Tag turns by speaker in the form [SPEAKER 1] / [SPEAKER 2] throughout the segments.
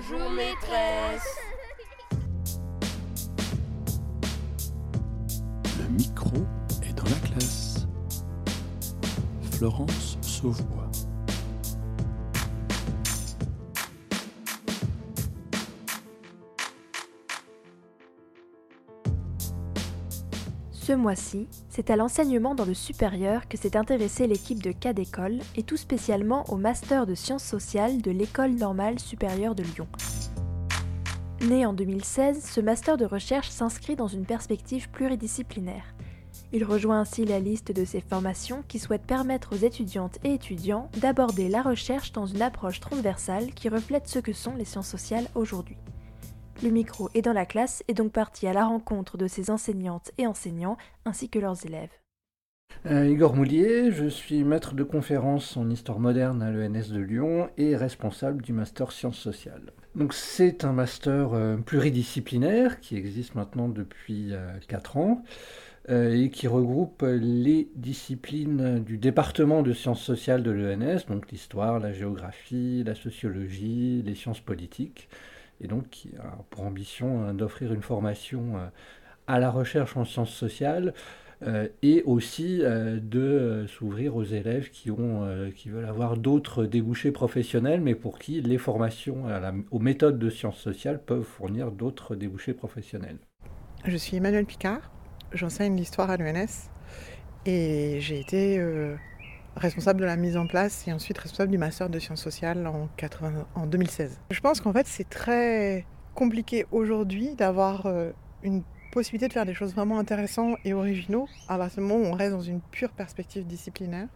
[SPEAKER 1] Bonjour maîtresse.
[SPEAKER 2] Le micro est dans la classe. Florence Sauvois.
[SPEAKER 3] Ce mois-ci, c'est à l'enseignement dans le supérieur que s'est intéressée l'équipe de cas d'école et tout spécialement au master de sciences sociales de l'École normale supérieure de Lyon. Né en 2016, ce master de recherche s'inscrit dans une perspective pluridisciplinaire. Il rejoint ainsi la liste de ces formations qui souhaitent permettre aux étudiantes et étudiants d'aborder la recherche dans une approche transversale qui reflète ce que sont les sciences sociales aujourd'hui. Le micro est dans la classe et donc parti à la rencontre de ses enseignantes et enseignants ainsi que leurs élèves.
[SPEAKER 4] Euh, Igor Moulier, je suis maître de conférence en histoire moderne à l'ENS de Lyon et responsable du master sciences sociales. C'est un master euh, pluridisciplinaire qui existe maintenant depuis 4 euh, ans et qui regroupe les disciplines du département de sciences sociales de l'ENS, donc l'histoire, la géographie, la sociologie, les sciences politiques et donc qui a pour ambition hein, d'offrir une formation euh, à la recherche en sciences sociales euh, et aussi euh, de s'ouvrir aux élèves qui, ont, qui veulent avoir d'autres débouchés professionnels, mais pour qui les formations aux méthodes de sciences sociales peuvent fournir d'autres débouchés professionnels.
[SPEAKER 5] Je suis Emmanuel Picard, j'enseigne l'histoire à l'ENS et j'ai été responsable de la mise en place et ensuite responsable du master de sciences sociales en, 80, en 2016. Je pense qu'en fait c'est très compliqué aujourd'hui d'avoir euh, une possibilité de faire des choses vraiment intéressantes et originaux à partir du moment où on reste dans une pure perspective disciplinaire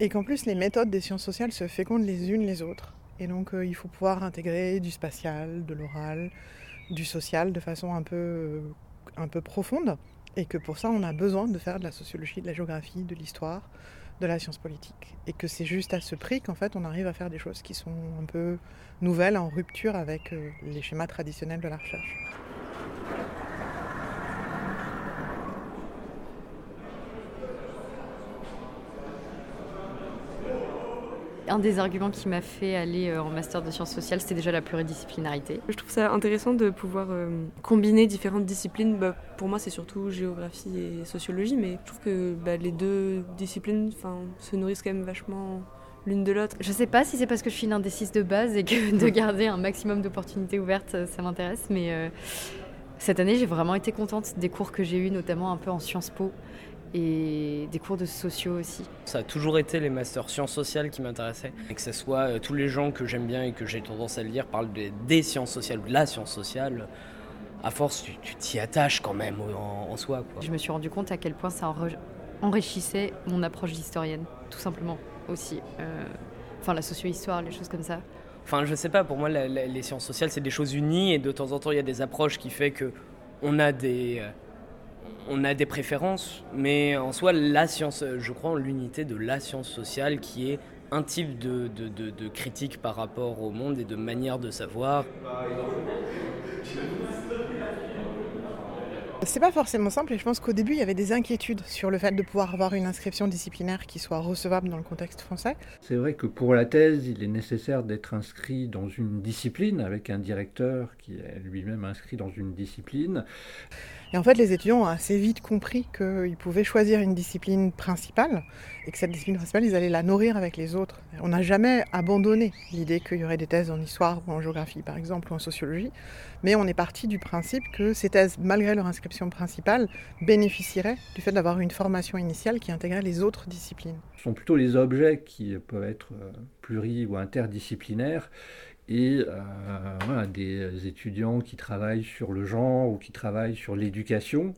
[SPEAKER 5] et qu'en plus les méthodes des sciences sociales se fécondent les unes les autres. Et donc euh, il faut pouvoir intégrer du spatial, de l'oral, du social de façon un peu, euh, un peu profonde et que pour ça on a besoin de faire de la sociologie, de la géographie, de l'histoire, de la science politique. Et que c'est juste à ce prix qu'en fait on arrive à faire des choses qui sont un peu nouvelles, en rupture avec euh, les schémas traditionnels de la recherche.
[SPEAKER 6] Un des arguments qui m'a fait aller euh, en master de sciences sociales, c'était déjà la pluridisciplinarité.
[SPEAKER 7] Je trouve ça intéressant de pouvoir euh, combiner différentes disciplines. Bah, pour moi, c'est surtout géographie et sociologie, mais je trouve que bah, les deux disciplines se nourrissent quand même vachement l'une de l'autre.
[SPEAKER 6] Je sais pas si c'est parce que je suis une indécise de base et que de garder un maximum d'opportunités ouvertes, ça m'intéresse, mais euh, cette année, j'ai vraiment été contente des cours que j'ai eus, notamment un peu en Sciences Po et des cours de sociaux aussi.
[SPEAKER 8] Ça a toujours été les masters sciences sociales qui m'intéressaient. Et que ce soit euh, tous les gens que j'aime bien et que j'ai tendance à lire parlent des sciences sociales ou de la science sociale. À force, tu t'y attaches quand même en, soi.
[SPEAKER 6] Je me suis rendu compte à quel point ça enrichissait mon approche d'historienne, tout simplement aussi. Euh, enfin, la socio-histoire, les choses comme ça.
[SPEAKER 8] Enfin, je sais pas, pour moi, les sciences sociales, c'est des choses unies et de temps en temps, il y a des approches qui fait que on a des. Euh, on a des préférences, mais en soi, la science, je crois en l'unité de la science sociale qui est un type de, de, critique par rapport au monde et de manière de savoir.
[SPEAKER 5] C'est pas forcément simple et je pense qu'au début il y avait des inquiétudes sur le fait de pouvoir avoir une inscription disciplinaire qui soit recevable dans le contexte français.
[SPEAKER 4] C'est vrai que pour la thèse, il est nécessaire d'être inscrit dans une discipline avec un directeur qui est lui-même inscrit dans une discipline.
[SPEAKER 5] Et en fait, les étudiants ont assez vite compris qu'ils pouvaient choisir une discipline principale et que cette discipline principale, ils allaient la nourrir avec les autres. On n'a jamais abandonné l'idée qu'il y aurait des thèses en histoire ou en géographie, par exemple, ou en sociologie, mais on est parti du principe que ces thèses, malgré leur inscription principale, bénéficieraient du fait d'avoir une formation initiale qui intégrait les autres disciplines.
[SPEAKER 4] Ce sont plutôt les objets qui peuvent être euh, pluri- ou interdisciplinaires et euh, des étudiants qui travaillent sur le genre ou qui travaillent sur l'éducation.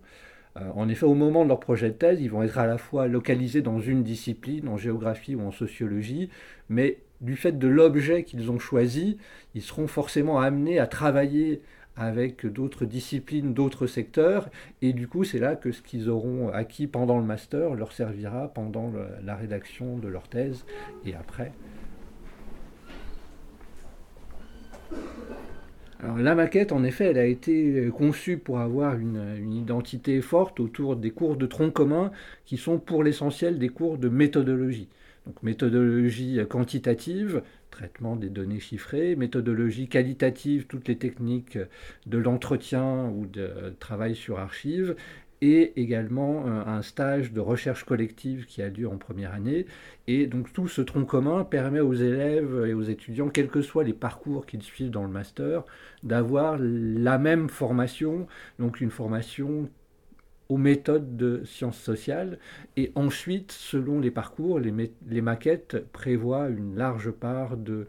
[SPEAKER 4] Euh, en effet, au moment de leur projet de thèse, ils vont être à la fois localisés dans une discipline, en géographie ou en sociologie, mais du fait de l'objet qu'ils ont choisi, ils seront forcément amenés à travailler avec d'autres disciplines, d'autres secteurs, et du coup c'est là que ce qu'ils auront acquis pendant le master leur servira pendant la rédaction de leur thèse et après. La maquette, en effet, elle a été euh, conçue pour avoir une, identité forte autour des cours de tronc commun qui sont pour l'essentiel des cours de méthodologie. Donc méthodologie quantitative, traitement des données chiffrées, méthodologie qualitative, toutes les techniques de l'entretien ou de travail sur archives, et également euh, un stage de recherche collective qui a lieu en première année. Et donc tout ce tronc commun permet aux élèves et aux étudiants, quels que soient les parcours qu'ils suivent dans le master, d'avoir la même formation, donc une formation aux méthodes de sciences sociales. Et ensuite, selon les parcours, les, maquettes prévoient une large part de,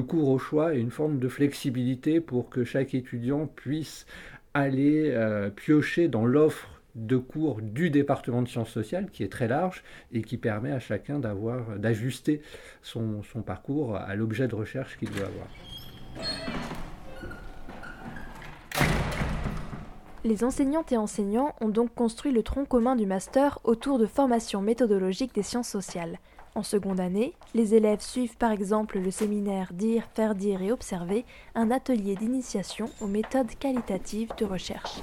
[SPEAKER 4] cours au choix et une forme de flexibilité pour que chaque étudiant puisse aller euh, piocher dans l'offre de cours du département de sciences sociales qui est très large et qui permet à chacun d'avoir d'ajuster son, parcours à l'objet de recherche qu'il doit avoir.
[SPEAKER 3] Les enseignantes et enseignants ont donc construit le tronc commun du master autour de formations méthodologiques des sciences sociales. En seconde année, les élèves suivent par exemple le séminaire Dire, faire dire et observer, un atelier d'initiation aux méthodes qualitatives de recherche.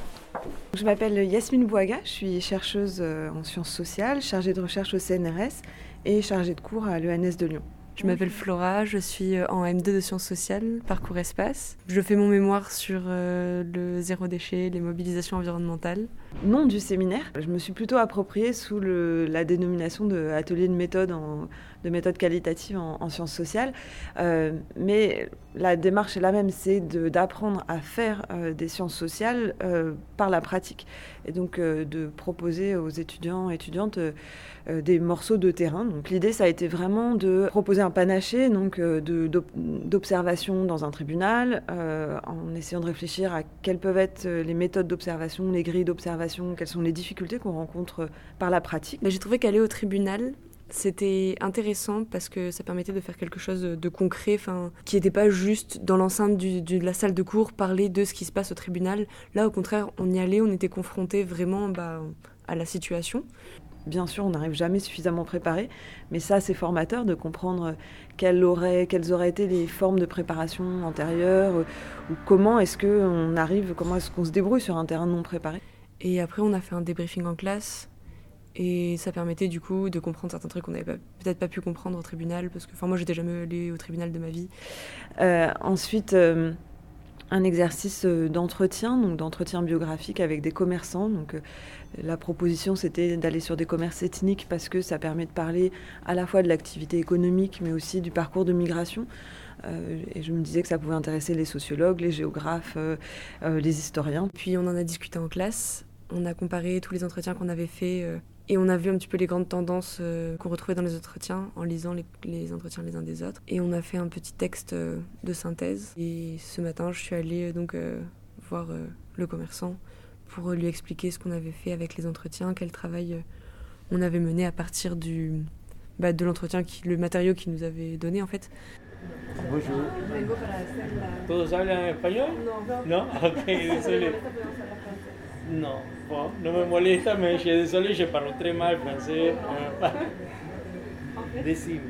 [SPEAKER 1] Je m'appelle Yasmine Bouaga, je suis chercheuse euh, en sciences sociales, chargée de recherche au CNRS et chargée de cours à l'ENS de Lyon.
[SPEAKER 7] Je m'appelle Flora, je suis euh, en M2 de sciences sociales, parcours espace. Je fais mon mémoire sur euh, le zéro déchet, les mobilisations environnementales.
[SPEAKER 1] Nom du séminaire, je me suis plutôt appropriée sous la dénomination de atelier de méthode de qualitative en, sciences sociales. Euh, mais la démarche est la même, c'est d'apprendre à faire des sciences sociales par la pratique. Et donc de proposer aux étudiants et étudiantes des morceaux de terrain. Donc l'idée, ça a été vraiment de proposer un panaché donc, euh, d'observation dans un tribunal, euh, en essayant de réfléchir à quelles peuvent être euh, les méthodes d'observation, les grilles d'observation, quelles sont les difficultés qu'on rencontre par la pratique?
[SPEAKER 7] J'ai trouvé qu'aller au tribunal, c'était intéressant parce que ça permettait de faire quelque chose de concret, qui n'était pas juste dans l'enceinte de la salle de cours parler de ce qui se passe au tribunal. Là, au contraire, on y allait, on était confronté vraiment bah, à la situation
[SPEAKER 1] bien sûr, on n'arrive jamais suffisamment préparé, mais ça, c'est formateur de comprendre quelles auraient, quelles auraient été les formes de préparation antérieures, euh, ou comment est-ce qu'on arrive, comment est-ce qu'on se débrouille sur un terrain non préparé.
[SPEAKER 7] Et après, on a fait un débriefing en classe, et ça permettait du coup de comprendre certains trucs qu'on n'avait peut-être pas pu comprendre au tribunal, parce que enfin, moi, j'étais jamais allée au tribunal de ma vie.
[SPEAKER 1] Euh, ensuite, euh, un exercice d'entretien, donc d'entretien biographique avec des commerçants. Donc, la proposition, c'était d'aller sur des commerces ethniques parce que ça permet de parler à la fois de l'activité économique, mais aussi du parcours de migration. Euh, et je me disais que ça pouvait intéresser les sociologues, les géographes, euh, euh, les historiens.
[SPEAKER 7] Puis on en a discuté en classe, on a comparé tous les entretiens qu'on avait faits et on a vu un petit peu les grandes tendances qu'on retrouvait dans les entretiens en lisant les, les, entretiens les uns des autres. Et on a fait un petit texte de synthèse. Et ce matin, je suis allée donc voir le commerçant pour lui expliquer ce qu'on avait fait avec les entretiens, quel travail euh, on avait mené à partir du, bah, de l'entretien, le matériau qu'il nous avait donné en fait.
[SPEAKER 9] Bonjour. ¿Todos hablan español? No. ¿No? Ok, désolé. No, bon, no me molesta, mais je suis désolé, je parle très mal français. Décime,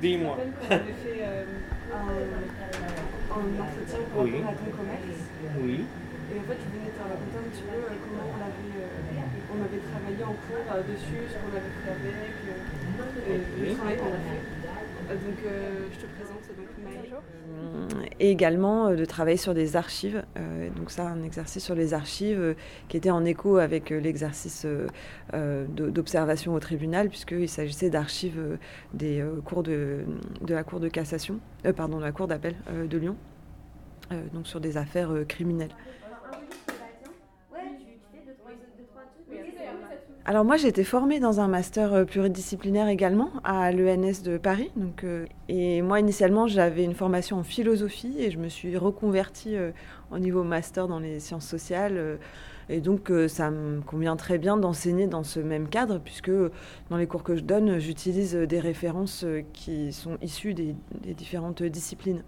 [SPEAKER 9] dis-moi.
[SPEAKER 7] On avait fait euh, un, un entretien pour oui. commerce.
[SPEAKER 9] Oui.
[SPEAKER 7] Et en fait, je venais te raconter un petit peu euh, comment on avait, euh, on avait travaillé en cours euh, dessus, ce qu'on avait fait avec, le travail qu'on a fait. Donc, je te présente donc
[SPEAKER 1] Et également de travailler sur des archives. donc ça, un exercice sur les archives qui était en écho avec l'exercice d'observation au tribunal, puisqu'il s'agissait d'archives des cours de, de, la Cour de cassation, pardon, de la Cour d'appel de Lyon, donc sur des affaires criminelles. Alors moi j'ai été formée dans un master euh, pluridisciplinaire également à l'ENS de Paris. Donc, euh, et moi initialement j'avais une formation en philosophie et je me suis reconvertie euh, au niveau master dans les sciences sociales. et donc ça me convient très bien d'enseigner dans ce même cadre puisque dans les cours que je donne j'utilise des références qui sont issues des différentes disciplines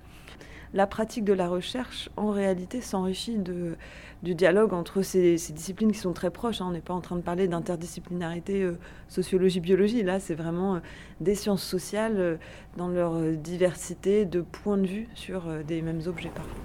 [SPEAKER 1] la pratique de la recherche, en réalité, s'enrichit du dialogue entre ces, disciplines qui sont très proches. Hein. On n'est pas en train de parler d'interdisciplinarité euh, sociologie-biologie. Là, c'est vraiment euh, des sciences sociales euh, dans leur diversité de points de vue sur des mêmes objets parfois.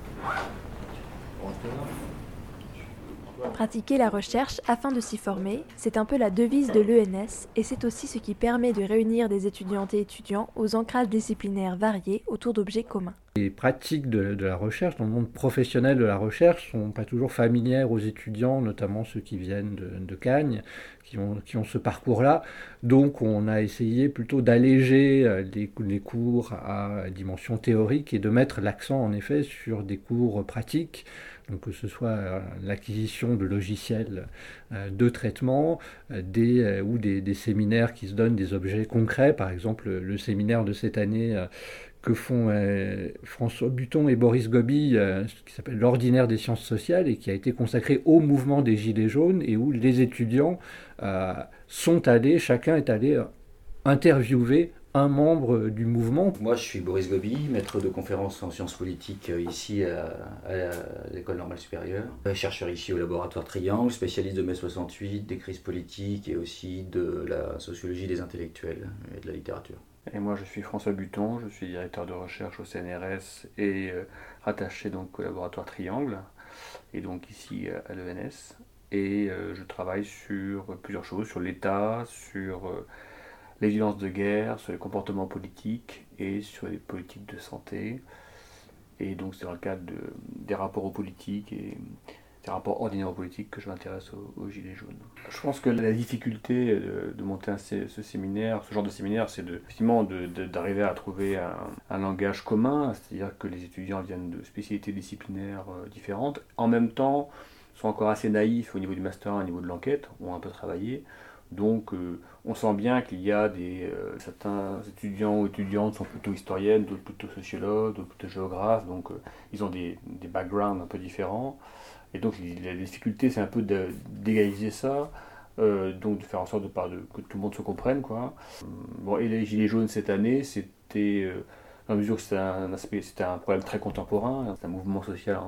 [SPEAKER 3] Pratiquer la recherche afin de s'y former, c'est un peu la devise de l'ENS et c'est aussi ce qui permet de réunir des étudiantes et étudiants aux ancrages disciplinaires variés autour d'objets communs.
[SPEAKER 4] Les pratiques de, la recherche, dans le monde professionnel de la recherche, sont pas toujours familières aux étudiants, notamment ceux qui viennent de, de qui ont, ce parcours-là. Donc on a essayé plutôt d'alléger euh, les, les, cours à dimension théorique et de mettre l'accent en effet sur des cours pratiques donc que ce soit euh, l'acquisition de logiciels euh, de traitement des, ou des, séminaires qui se donnent des objets concrets. Par exemple, le séminaire de cette année que font euh, François Buton et Boris Gobi, euh, qui s'appelle l'ordinaire des sciences sociales et qui a été consacré au mouvement des Gilets jaunes et où les étudiants euh, sont allés, chacun est allé interviewer un membre du mouvement.
[SPEAKER 10] Moi, je suis Boris Gobi, maître de conférence en sciences politiques ici à, l'École normale supérieure, chercheur ici au laboratoire Triangle, spécialiste de mai 68, des crises politiques et aussi de la sociologie des intellectuels et de la littérature.
[SPEAKER 11] Et moi, je suis François Buton, je suis directeur de recherche au CNRS et euh, rattaché donc au laboratoire Triangle, et donc ici euh, à l'ENS. Et euh, je travaille sur plusieurs choses, sur l'État, sur les violences de guerre, sur les comportements politiques et sur les politiques de santé. Et donc c'est dans le cadre des rapports aux politiques et c'est un rapport ordinaire politique que je m'intéresse aux, Gilets jaunes. Je pense que la difficulté de, monter ce séminaire, ce genre de séminaire, c'est effectivement d'arriver à trouver un, langage commun, c'est-à-dire que les étudiants viennent de spécialités disciplinaires euh, différentes, en même temps sont encore assez naïfs au niveau du master, au niveau de l'enquête, ont un peu travaillé. Donc euh, on sent bien qu'il y a des euh, certains étudiants ou étudiantes sont plutôt historiennes, d'autres plutôt sociologues, d'autres plutôt géographes, donc ils ont des, des backgrounds un peu différents. Et donc la difficulté, c'est un peu d'égaliser ça, euh, donc de faire en sorte de, que tout le monde se comprenne. Quoi. Bon, et les Gilets jaunes cette année, c'était, euh, dans mesure que c'était un, un problème très contemporain, c'est un mouvement social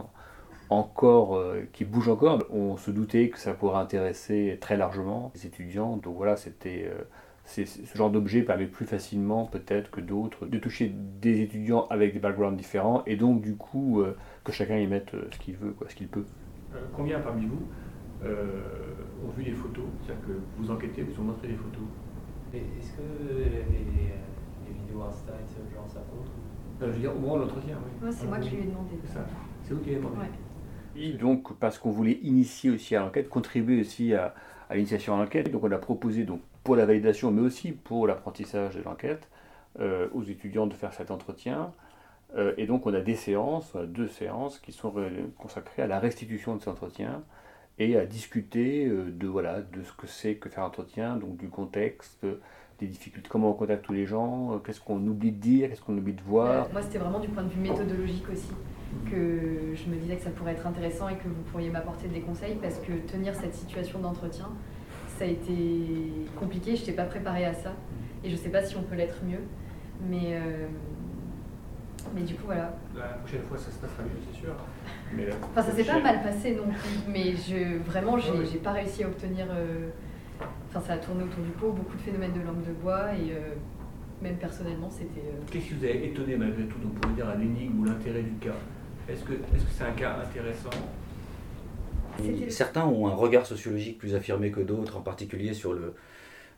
[SPEAKER 11] encore euh, qui bouge encore. On se doutait que ça pourrait intéresser très largement les étudiants. Donc voilà, c'était ce genre d'objet permet plus facilement peut-être que d'autres de toucher des étudiants avec des backgrounds différents et donc du coup que chacun y mette ce qu'il veut, quoi, ce qu'il peut.
[SPEAKER 12] Euh, combien parmi vous euh, ont vu les photos? C'est-à-dire que vous enquêtez, vous ont montré les photos.
[SPEAKER 13] Est-ce que les, vidéos Insta et ce genre ça compte?
[SPEAKER 12] Je veux dire, au moment de l'entretien,
[SPEAKER 6] oui. c'est moi qui lui ai demandé.
[SPEAKER 12] C'est vous qui l'avez demandé.
[SPEAKER 11] Donc, parce qu'on voulait initier aussi à l'enquête, contribuer aussi à, l'initiation à l'enquête, donc on a proposé donc, pour la validation, mais aussi pour l'apprentissage de l'enquête, euh, aux étudiants de faire cet entretien. Euh, et donc on a des séances, deux séances qui sont consacrées à la restitution de cet entretien et à discuter euh, de, voilà, de ce que c'est que faire un entretien, donc du contexte, des difficultés, comment on contacte tous les gens, euh, qu'est-ce qu'on oublie de dire, qu'est-ce qu'on oublie de voir.
[SPEAKER 6] moi c'était vraiment du point de vue méthodologique aussi que je me disais que ça pourrait être intéressant et que vous pourriez m'apporter des conseils parce que tenir cette situation d'entretien, ça a été compliqué, je n'étais pas préparée à ça et je ne sais pas si on peut l'être mieux. Mais mais du coup, voilà.
[SPEAKER 12] La prochaine fois, ça se passera mieux, c'est sûr.
[SPEAKER 6] Mais enfin, ça s'est pas mal passé non plus. Mais je, vraiment, j'ai pas réussi à obtenir. Euh, enfin, ça a tourné autour du pot, beaucoup de phénomènes de langue de bois et euh, même personnellement, c'était. Euh,
[SPEAKER 12] Qu'est-ce qui vous a étonné malgré tout, donc pour dire à l'énigme ou l'intérêt du cas? Est-ce que c'est -ce c'est un cas intéressant?
[SPEAKER 10] Certains ont un regard sociologique plus affirmé que d'autres, en particulier sur le,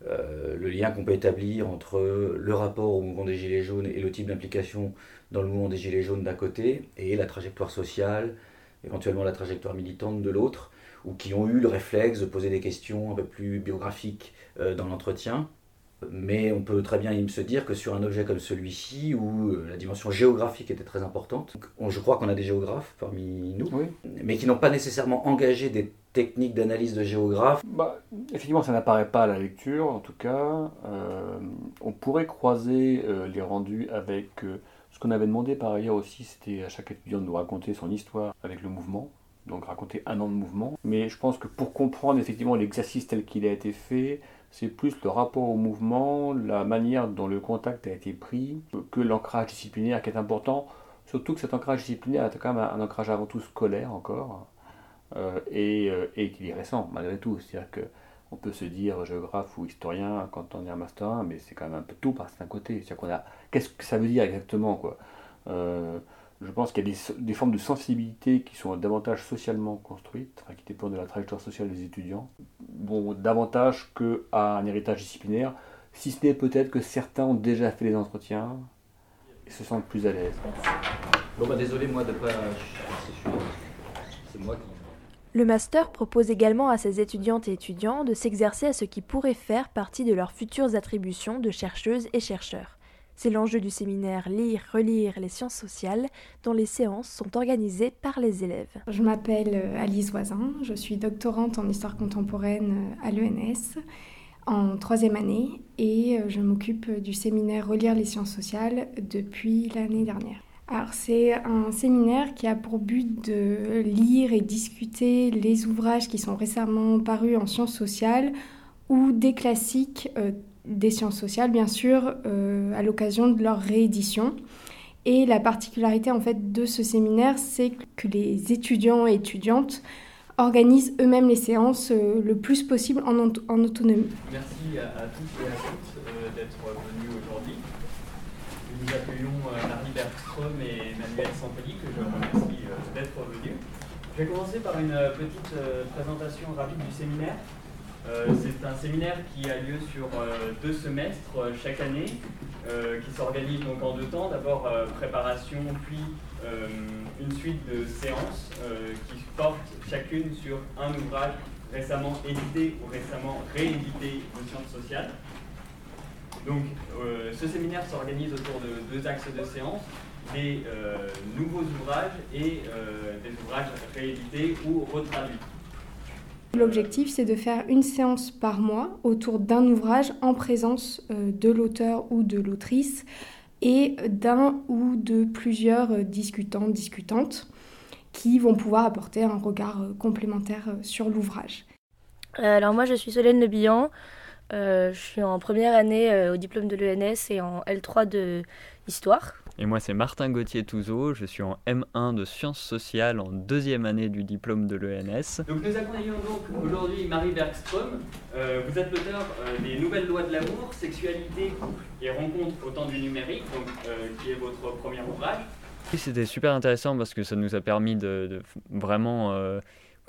[SPEAKER 10] euh, le lien qu'on peut établir entre le rapport au mouvement des Gilets jaunes et le type d'implication dans le mouvement des Gilets jaunes d'un côté, et la trajectoire sociale, éventuellement la trajectoire militante de l'autre, ou qui ont eu le réflexe de poser des questions un peu plus biographiques euh, dans l'entretien. Mais on peut très bien se dire que sur un objet comme celui-ci, où euh, la dimension géographique était très importante, je crois qu'on a des géographes parmi nous, mais qui n'ont pas nécessairement engagé des techniques d'analyse de géographes.
[SPEAKER 11] Bah, effectivement, ça n'apparaît pas à la lecture, en tout cas. Euh, on pourrait croiser euh, les rendus avec ce qu'on avait demandé par ailleurs aussi, c'était à chaque étudiant de nous raconter son histoire avec le mouvement donc raconter un an de mouvement. Mais je pense que pour comprendre effectivement l'exercice tel qu'il a été fait, c'est plus le rapport au mouvement, la manière dont le contact a été pris, que l'ancrage disciplinaire qui est important. Surtout que cet ancrage disciplinaire est quand même un, ancrage avant tout scolaire encore, euh, et, euh, et est récent malgré tout. C'est-à-dire qu'on peut se dire géographe ou historien quand on est un master 1, mais c'est quand même un peu tout par certains côtés. C'est-à-dire qu'on a. Qu'est-ce que ça veut dire exactement quoi? Euh, je pense qu'il y a des, formes de sensibilité qui sont davantage socialement construites, qui dépendent de la trajectoire sociale des étudiants, bon, davantage qu'à un héritage disciplinaire, si ce n'est peut-être que certains ont déjà fait les entretiens et se sentent plus à l'aise.
[SPEAKER 10] Bon bah désolé moi de pas... C'est moi qui...
[SPEAKER 3] Le master propose également à ses étudiantes et étudiants de s'exercer à ce qui pourrait faire partie de leurs futures attributions de chercheuses et chercheurs. C'est l'enjeu du séminaire Lire, relire les sciences sociales, dont les séances sont organisées par les élèves.
[SPEAKER 14] Je m'appelle euh, Alice Voisin, je suis doctorante en histoire contemporaine euh, à l'ENS en troisième année et euh, je m'occupe du séminaire Relire les sciences sociales depuis l'année dernière. Alors c'est un séminaire qui a pour but de lire et discuter les ouvrages qui sont récemment parus en sciences sociales ou des classiques des sciences sociales, bien sûr, euh, à l'occasion de leur réédition. Et la particularité en fait de ce séminaire, c'est que les étudiants et étudiantes organisent eux-mêmes les séances euh, le plus possible en, autonomie.
[SPEAKER 15] Merci à, tous et à toutes euh, d'être venus aujourd'hui. Nous accueillons Marie Bergström et Manuel Sampoli, que je remercie d'être venus. Je vais commencer par une petite présentation rapide du séminaire. Euh, c'est un séminaire qui a lieu sur euh, deux semestres euh, chaque année, qui s'organise donc en deux temps. D'abord préparation, puis une suite de séances qui portent chacune sur un ouvrage récemment édité ou récemment réédité de sciences sociales. Donc ce séminaire s'organise autour de deux axes de séances, des nouveaux ouvrages et des ouvrages réédités ou retraduits.
[SPEAKER 14] L'objectif, c'est de faire une séance par mois autour d'un ouvrage en présence euh, de l'auteur ou de l'autrice et d'un ou de plusieurs euh, discutants, discutantes qui vont pouvoir apporter un regard euh, complémentaire sur l'ouvrage.
[SPEAKER 16] Alors moi, je suis Solène Le je suis en première année au diplôme de l'ENS et en L3 de Histoire.
[SPEAKER 17] Et moi, c'est Martin Gauthier-Touzeau. Je suis en M1 de sciences sociales en deuxième année du diplôme de l'ENS.
[SPEAKER 15] Donc, nous accompagnons donc aujourd'hui Marie Bergström. Euh, vous êtes l'auteur euh, des Nouvelles lois de l'amour, sexualité et rencontre au temps du numérique, donc, euh, qui est votre premier ouvrage.
[SPEAKER 17] Oui, c'était super intéressant parce que ça nous a permis de, de vraiment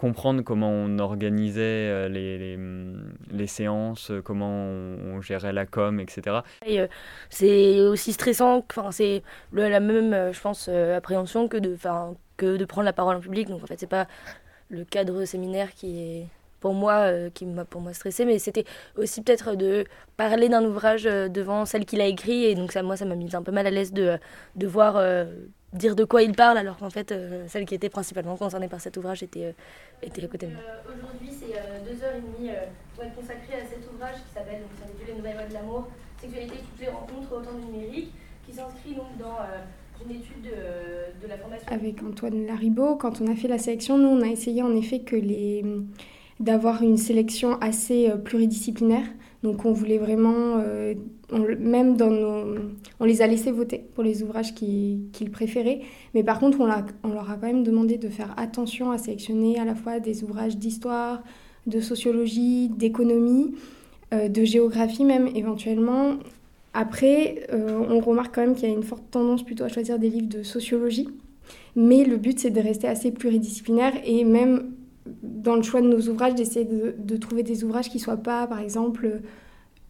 [SPEAKER 17] comprendre comment on organisait euh, les, les, mm, séances, euh, comment on, gérait la com, etc.
[SPEAKER 16] Euh, c'est aussi stressant, enfin, c'est la même, je pense, appréhension que de, que de prendre la parole en public. Donc en fait, c'est pas le cadre séminaire qui est pour moi qui m'a pour moi stressé mais c'était aussi peut-être de parler d'un ouvrage devant celle qui l'a écrit et donc ça moi ça m'a mis un peu mal à l'aise de de voir dire de quoi il parle, alors qu'en fait, euh, celle qui était principalement concernée par cet ouvrage était, euh, était à côté de moi.
[SPEAKER 18] Euh, aujourd'hui, c'est deux heures et demie pour être consacrées à cet ouvrage qui s'appelle Les Nouvelles Lois de l'amour, Sexualité, toutes les rencontres au temps du numérique, qui s'inscrit donc dans une étude de, de, la formation.
[SPEAKER 14] Avec Antoine Laribaud, quand on a fait la sélection, nous, on a essayé en effet que les d'avoir une sélection assez pluridisciplinaire. Donc on voulait vraiment, euh, même dans nos, on les a laissés voter pour les ouvrages qu'ils préféraient, mais par contre on, on, leur a quand même demandé de faire attention à sélectionner à la fois des ouvrages d'histoire, de sociologie, d'économie, euh, de géographie même éventuellement. Après, euh, on remarque quand même qu'il y a une forte tendance plutôt à choisir des livres de sociologie, mais le but c'est de rester assez pluridisciplinaire et même dans le choix de nos ouvrages, d'essayer de, trouver des ouvrages qui ne soient pas, par exemple,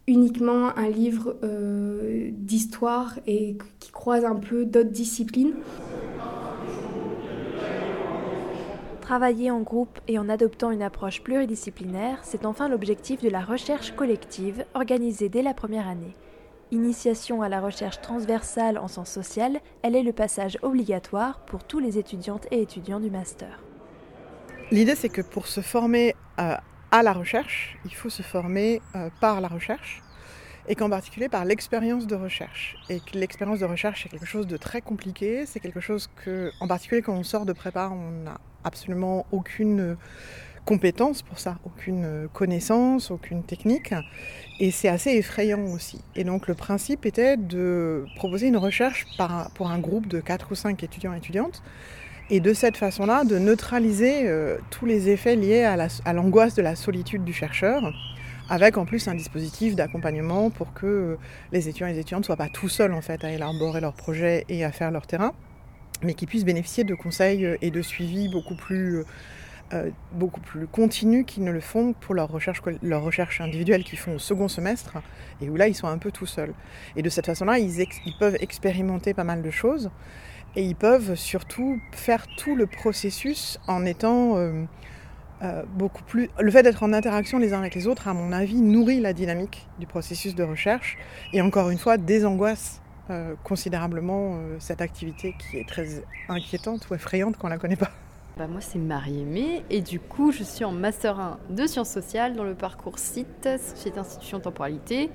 [SPEAKER 14] uniquement un livre euh, d'histoire et qui croisent un peu d'autres disciplines.
[SPEAKER 3] Travailler en groupe et en adoptant une approche pluridisciplinaire, c'est enfin l'objectif de la recherche collective organisée dès la première année. Initiation à la recherche transversale en sciences sociales, elle est le passage obligatoire pour tous les étudiantes et étudiants du master.
[SPEAKER 5] L'idée, c'est que pour se former euh, à la recherche, il faut se former euh, par la recherche et qu'en particulier par l'expérience de recherche. Et que l'expérience de recherche est quelque chose de très compliqué, c'est quelque chose que, en particulier quand on sort de prépa, on n'a absolument aucune compétence pour ça, aucune connaissance, aucune technique. Et c'est assez effrayant aussi. Et donc le principe était de proposer une recherche pour un groupe de 4 ou 5 étudiants et étudiantes et de cette façon-là de neutraliser euh, tous les effets liés à l'angoisse de la solitude du chercheur, avec en plus un dispositif d'accompagnement pour que les étudiants et étudiantes ne soient pas tout seuls en fait à élaborer leur projet et à faire leur terrain, mais qui puissent bénéficier de conseils et de suivi beaucoup plus euh, beaucoup plus continus qu'ils ne le font pour leur recherche, leur recherche individuelle qu'ils font au second semestre, et où là ils sont un peu tout seuls. Et de cette façon-là, ils, peuvent expérimenter pas mal de choses, et ils peuvent surtout faire tout le processus en étant euh, euh, beaucoup plus... Le fait d'être en interaction les uns avec les autres, à mon avis, nourrit la dynamique du processus de recherche, et encore une fois, désangoisse considérablement cette activité qui est très inquiétante ou effrayante quand on la connaît pas.
[SPEAKER 6] Bah moi, c'est Marie-Aimée et du coup, je suis en Master 1 de sciences sociales dans le parcours site, Société Institution Temporalité.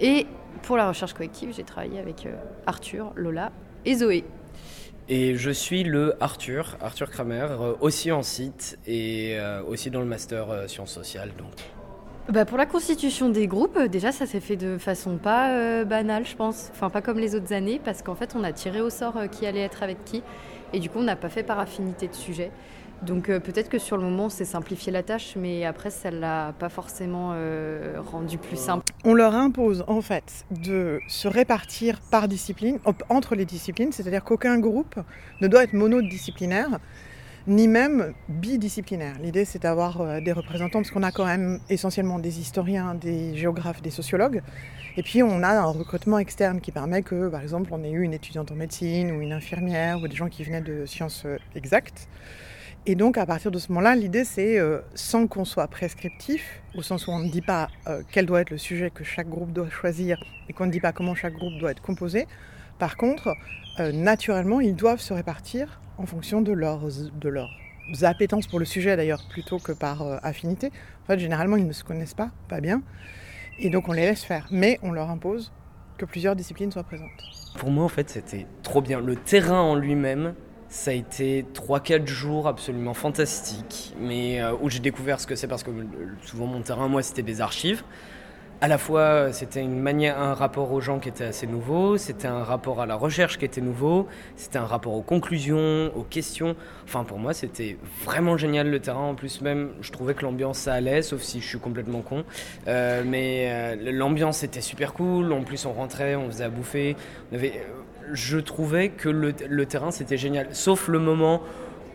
[SPEAKER 6] Et pour la recherche collective, j'ai travaillé avec euh, Arthur, Lola et Zoé.
[SPEAKER 8] Et je suis le Arthur, Arthur Kramer, euh, aussi en site et euh, aussi dans le Master Sciences Sociales. Donc.
[SPEAKER 6] Bah pour la constitution des groupes, déjà ça s'est fait de façon pas banale, je pense. Enfin, pas comme les autres années, parce qu'en fait, on a tiré au sort qui allait être avec qui. Et du coup, on n'a pas fait par affinité de sujet. Donc euh, peut-être que sur le moment, c'est simplifié la tâche, mais après, ça ne l'a pas forcément euh, rendu plus simple.
[SPEAKER 5] On leur impose en fait de se répartir par discipline, entre les disciplines, c'est-à-dire qu'aucun groupe ne doit être monodisciplinaire, ni même bidisciplinaire. L'idée, c'est d'avoir euh, des représentants, parce qu'on a quand même essentiellement des historiens, des géographes, des sociologues, et puis on a un recrutement externe qui permet que, par exemple, on ait eu une étudiante en médecine ou une infirmière ou des gens qui venaient de sciences exactes. Et donc à partir de ce moment-là, l'idée c'est, euh, sans qu'on soit prescriptif, au sens où on ne dit pas euh, quel doit être le sujet que chaque groupe doit choisir et qu'on ne dit pas comment chaque groupe doit être composé, par contre, naturellement, ils doivent se répartir en fonction de leurs, de leurs appétences pour le sujet d'ailleurs, plutôt que par affinité. En fait, généralement, ils ne se connaissent pas, pas bien. Et donc on les laisse faire, mais on leur impose que plusieurs disciplines soient présentes.
[SPEAKER 8] Pour moi, en fait, c'était trop bien. Le terrain en lui-même, ça a été 3-4 jours absolument fantastiques, mais euh, où j'ai découvert ce que c'est parce que souvent mon terrain, moi, c'était des archives à la fois, c'était une manière, un rapport aux gens qui était assez nouveau, c'était un rapport à la recherche qui était nouveau, c'était un rapport aux conclusions, aux questions. Enfin, pour moi, c'était vraiment génial le terrain. En plus, même, je trouvais que l'ambiance ça allait, sauf si je suis complètement con. Euh, mais euh, l'ambiance était super cool. En plus, on rentrait, on faisait à bouffer. On avait, euh, je trouvais que le, le terrain c'était génial, sauf le moment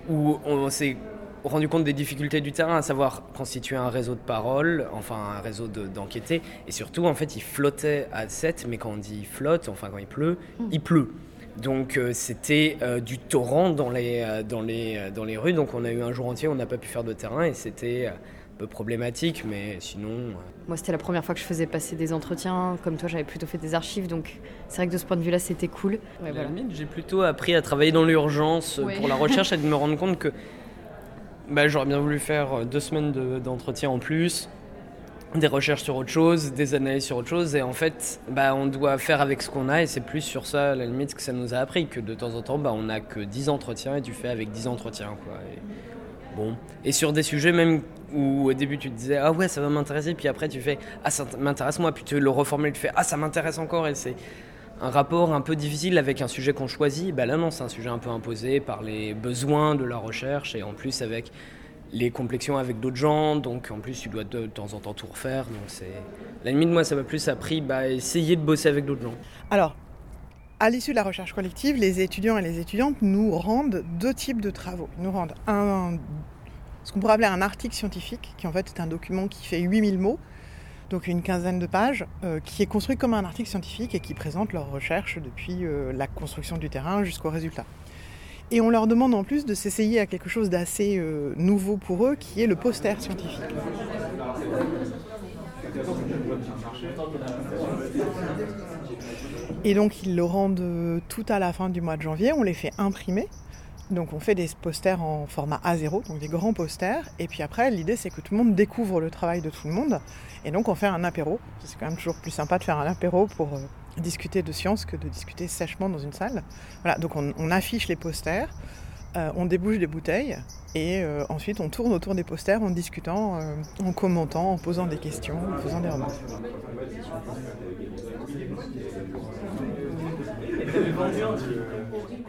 [SPEAKER 8] où on s'est rendu compte des difficultés du terrain, à savoir constituer un réseau de parole, enfin un réseau d'enquêtés, et surtout en fait il flottait à 7, mais quand on dit flotte, enfin quand il pleut, il pleut. Donc euh, c'était euh, du torrent dans les, euh, dans, les, dans les rues, donc on a eu un jour entier, on n'a pas pu faire de terrain, et c'était peu problématique, mais sinon...
[SPEAKER 6] Moi c'était la première fois que je faisais passer des entretiens, comme toi j'avais plutôt fait des archives, donc c'est vrai que de ce point de vue-là c'était cool.
[SPEAKER 8] Ouais, J'ai plutôt appris à travailler dans l'urgence pour la recherche et de me rendre compte que bah, j'aurais bien voulu faire euh, deux semaines d'entretien en plus, des recherches sur autre chose, des analyses sur autre chose, et en fait, bah, on doit faire avec ce qu'on a, et c'est plus sur ça, à la limite, que ça nous a appris, que de temps en temps, bah, on n'a que 10 entretiens, et tu fais avec 10 entretiens, quoi. Et, bon. Et sur des sujets même où au début tu te disais, ah ouais, ça va m'intéresser, puis après tu fais, ah ça m'intéresse moi, puis tu le reformules, tu fais, ah ça m'intéresse encore, et c'est un rapport un peu difficile avec un sujet qu'on choisit, bah là non, c'est un sujet un peu imposé par les besoins de la recherche et en plus avec les complexions avec d'autres gens, donc en plus tu dois de, temps en temps tout refaire. Donc c'est la limite moi ça m'a plus appris bah, essayer de bosser avec d'autres gens.
[SPEAKER 5] Alors à l'issue de la recherche collective, les étudiants et les étudiantes nous rendent deux types de travaux. Ils nous rendent un, ce qu'on pourrait appeler un article scientifique, qui en fait est un document qui fait 8000 mots, donc une quinzaine de pages, euh, qui est construit comme un article scientifique et qui présente leurs recherches depuis euh, la construction du terrain jusqu'au résultat. Et on leur demande en plus de s'essayer à quelque chose d'assez euh, nouveau pour eux, qui est le poster scientifique. Et donc ils le rendent tout à la fin du mois de janvier, on les fait imprimer donc on fait des posters en format A0, donc des grands posters. Et puis après, l'idée c'est que tout le monde découvre le travail de tout le monde. Et donc on fait un apéro. C'est quand même toujours plus sympa de faire un apéro pour euh, discuter de science que de discuter sèchement dans une salle. Voilà, donc on, affiche les posters, euh, on débouche des bouteilles et euh, ensuite on tourne autour des posters en discutant, en commentant, en posant des questions, en faisant des remarques.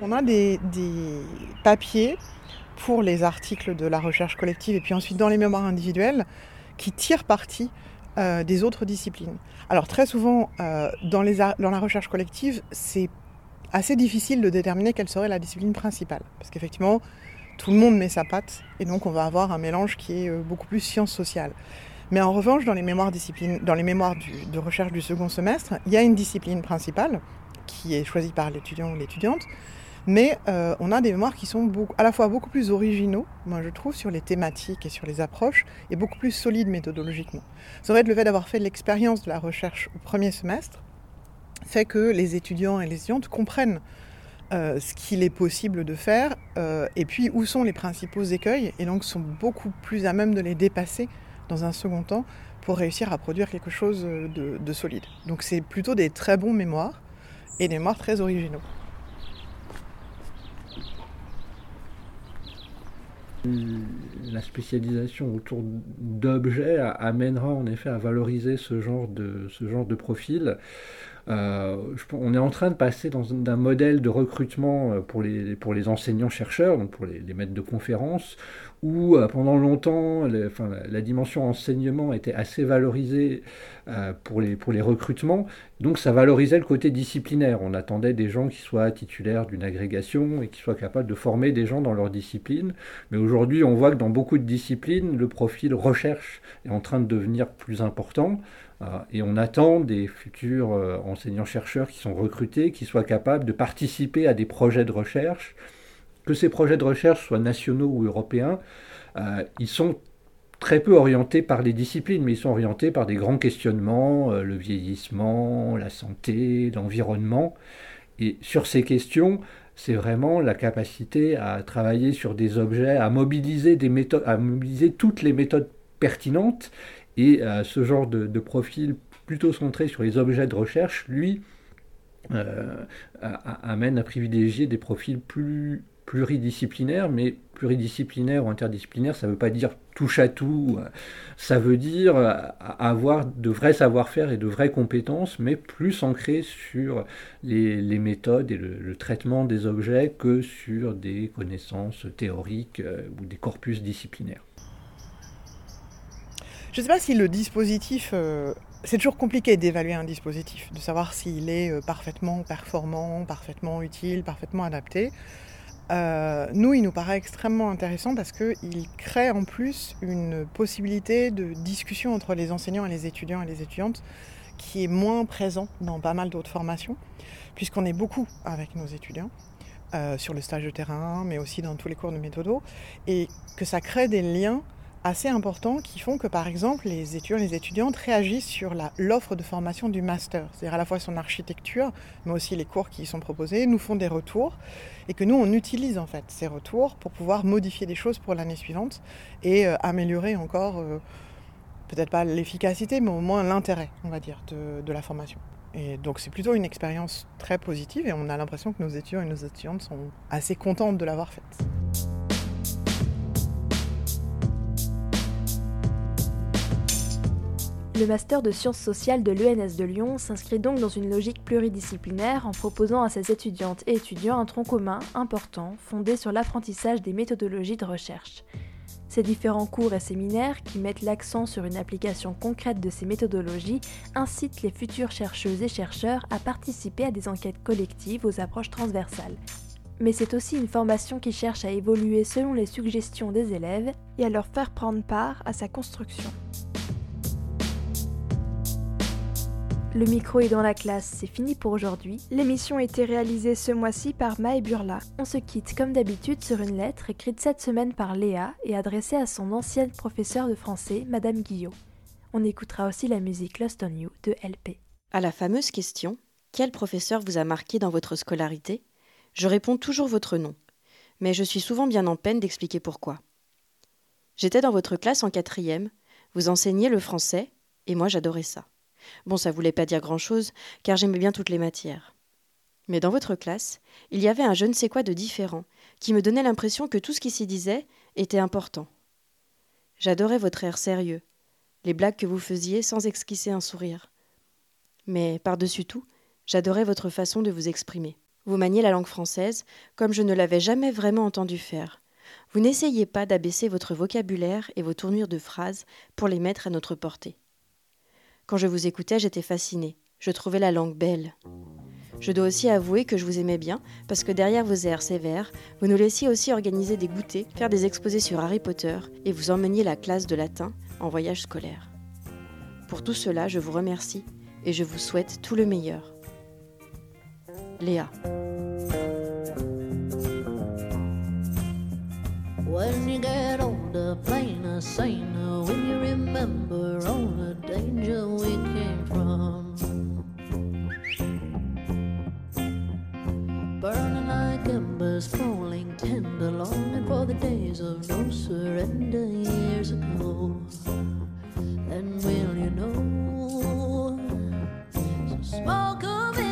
[SPEAKER 5] On a des, papiers pour les articles de la recherche collective et puis ensuite dans les mémoires individuelles qui tirent parti euh, des autres disciplines. Alors très souvent, euh, dans, la recherche collective, c'est assez difficile de déterminer quelle serait la discipline principale. Parce qu'effectivement, tout le monde met sa patte, et donc on va avoir un mélange qui est euh, beaucoup plus sciences sociales. Mais en revanche, dans les mémoires, dans les mémoires de recherche du second semestre, il y a une discipline principale qui est choisie par l'étudiant ou l'étudiante, mais euh, on a des mémoires qui sont à la fois beaucoup plus originaux, moi je trouve, sur les thématiques et sur les approches, et beaucoup plus solides méthodologiquement. C'est vrai que le fait d'avoir fait l'expérience de la recherche au premier semestre fait que les étudiants et les étudiantes comprennent euh, ce qu'il est possible de faire, euh, et puis où sont les principaux écueils, et donc sont beaucoup plus à même de les dépasser dans un second temps pour réussir à produire quelque chose de, de solide. Donc c'est plutôt des très bons mémoires, et des mémoires très originaux.
[SPEAKER 4] La spécialisation autour d'objets amènera en effet à valoriser ce genre de, ce genre de profil. Euh, on est en train de passer dans un, modèle de recrutement euh, pour les, pour les enseignants-chercheurs, donc pour les, maîtres de conférences, où euh, pendant longtemps la, dimension enseignement était assez valorisée pour, les, pour les recrutements, donc ça valorisait le côté disciplinaire. On attendait des gens qui soient titulaires d'une agrégation et qui soient capables de former des gens dans leur discipline, mais aujourd'hui on voit que dans beaucoup de disciplines, le profil recherche est en train de devenir plus important. Et on attend des futurs euh, enseignants-chercheurs qui sont recrutés, qui soient capables de participer à des projets de recherche, que ces projets de recherche soient nationaux ou européens. Euh, ils sont très peu orientés par les disciplines, mais ils sont orientés par des grands questionnements, euh, le vieillissement, la santé, l'environnement. Et sur ces questions, c'est vraiment la capacité à travailler sur des objets, à mobiliser, toutes les méthodes pertinentes et euh, ce genre de, profil plutôt centré sur les objets de recherche, lui, amène à privilégier des profils plus pluridisciplinaires, mais pluridisciplinaire ou interdisciplinaire, ça ne veut pas dire touche à tout, ça veut dire avoir de vrais savoir-faire et de vraies compétences, mais plus ancrées sur les, méthodes et le, traitement des objets que sur des connaissances théoriques euh, ou des corpus disciplinaires.
[SPEAKER 5] Je ne sais pas si le dispositif... Euh, c'est toujours compliqué d'évaluer un dispositif, de savoir s'il est euh, parfaitement performant, parfaitement utile, parfaitement adapté. Euh, nous, il nous paraît extrêmement intéressant parce qu'il crée en plus une possibilité de discussion entre les enseignants et les étudiants et les étudiantes qui est moins présent dans pas mal d'autres formations, puisqu'on est beaucoup avec nos étudiants. sur le stage de terrain, mais aussi dans tous les cours de méthodo, et que ça crée des liens assez importants qui font que par exemple les étudiants et les étudiantes réagissent sur l'offre de formation du master, c'est-à-dire à la fois son architecture, mais aussi les cours qui y sont proposés, nous font des retours et que nous on utilise en fait ces retours pour pouvoir modifier des choses pour l'année suivante et euh, améliorer encore euh, peut-être pas l'efficacité mais au moins l'intérêt on va dire de, de la formation. Et donc c'est plutôt une expérience très positive et on a l'impression que nos étudiants et nos étudiantes sont assez contentes de l'avoir faite.
[SPEAKER 3] Le master de sciences sociales de l'ENS de Lyon s'inscrit donc dans une logique pluridisciplinaire en proposant à ses étudiantes et étudiants un tronc commun important fondé sur l'apprentissage des méthodologies de recherche. Ces différents cours et séminaires, qui mettent l'accent sur une application concrète de ces méthodologies, incitent les futures chercheuses et chercheurs à participer à des enquêtes collectives aux approches transversales. Mais c'est aussi une formation qui cherche à évoluer selon les suggestions des élèves et à leur faire prendre part à sa construction. Le micro est dans la classe, c'est fini pour aujourd'hui. L'émission a été réalisée ce mois-ci par Maë Burla. On se quitte comme d'habitude sur une lettre écrite cette semaine par Léa et adressée à son ancienne professeure de français, Madame Guillot. On écoutera aussi la musique Lost on You de LP.
[SPEAKER 19] À la fameuse question Quel professeur vous a marqué dans votre scolarité? Je réponds toujours votre nom, mais je suis souvent bien en peine d'expliquer pourquoi. J'étais dans votre classe en quatrième, vous enseignez le français, et moi j'adorais ça. Bon, ça voulait pas dire grand-chose, car j'aimais bien toutes les matières. Mais dans votre classe, il y avait un je ne sais quoi de différent, qui me donnait l'impression que tout ce qui s'y disait était important. J'adorais votre air sérieux, les blagues que vous faisiez sans esquisser un sourire. Mais par-dessus tout, j'adorais votre façon de vous exprimer. Vous maniez la langue française comme je ne l'avais jamais vraiment entendu faire. Vous n'essayez pas d'abaisser votre vocabulaire et vos tournures de phrases pour les mettre à notre portée. Quand je vous écoutais, j'étais fascinée. Je trouvais la langue belle. Je dois aussi avouer que je vous aimais bien, parce que derrière vos airs sévères, vous nous laissiez aussi organiser des goûters, faire des exposés sur Harry Potter, et vous emmeniez la classe de latin en voyage scolaire. Pour tout cela, je vous remercie et je vous souhaite tout le meilleur. Léa.
[SPEAKER 20] Get older, plainer, saner, when you remember all the danger we came from. Burning like embers, falling tender, longing for the days of no surrender years ago. And will you know? So smoke 'em if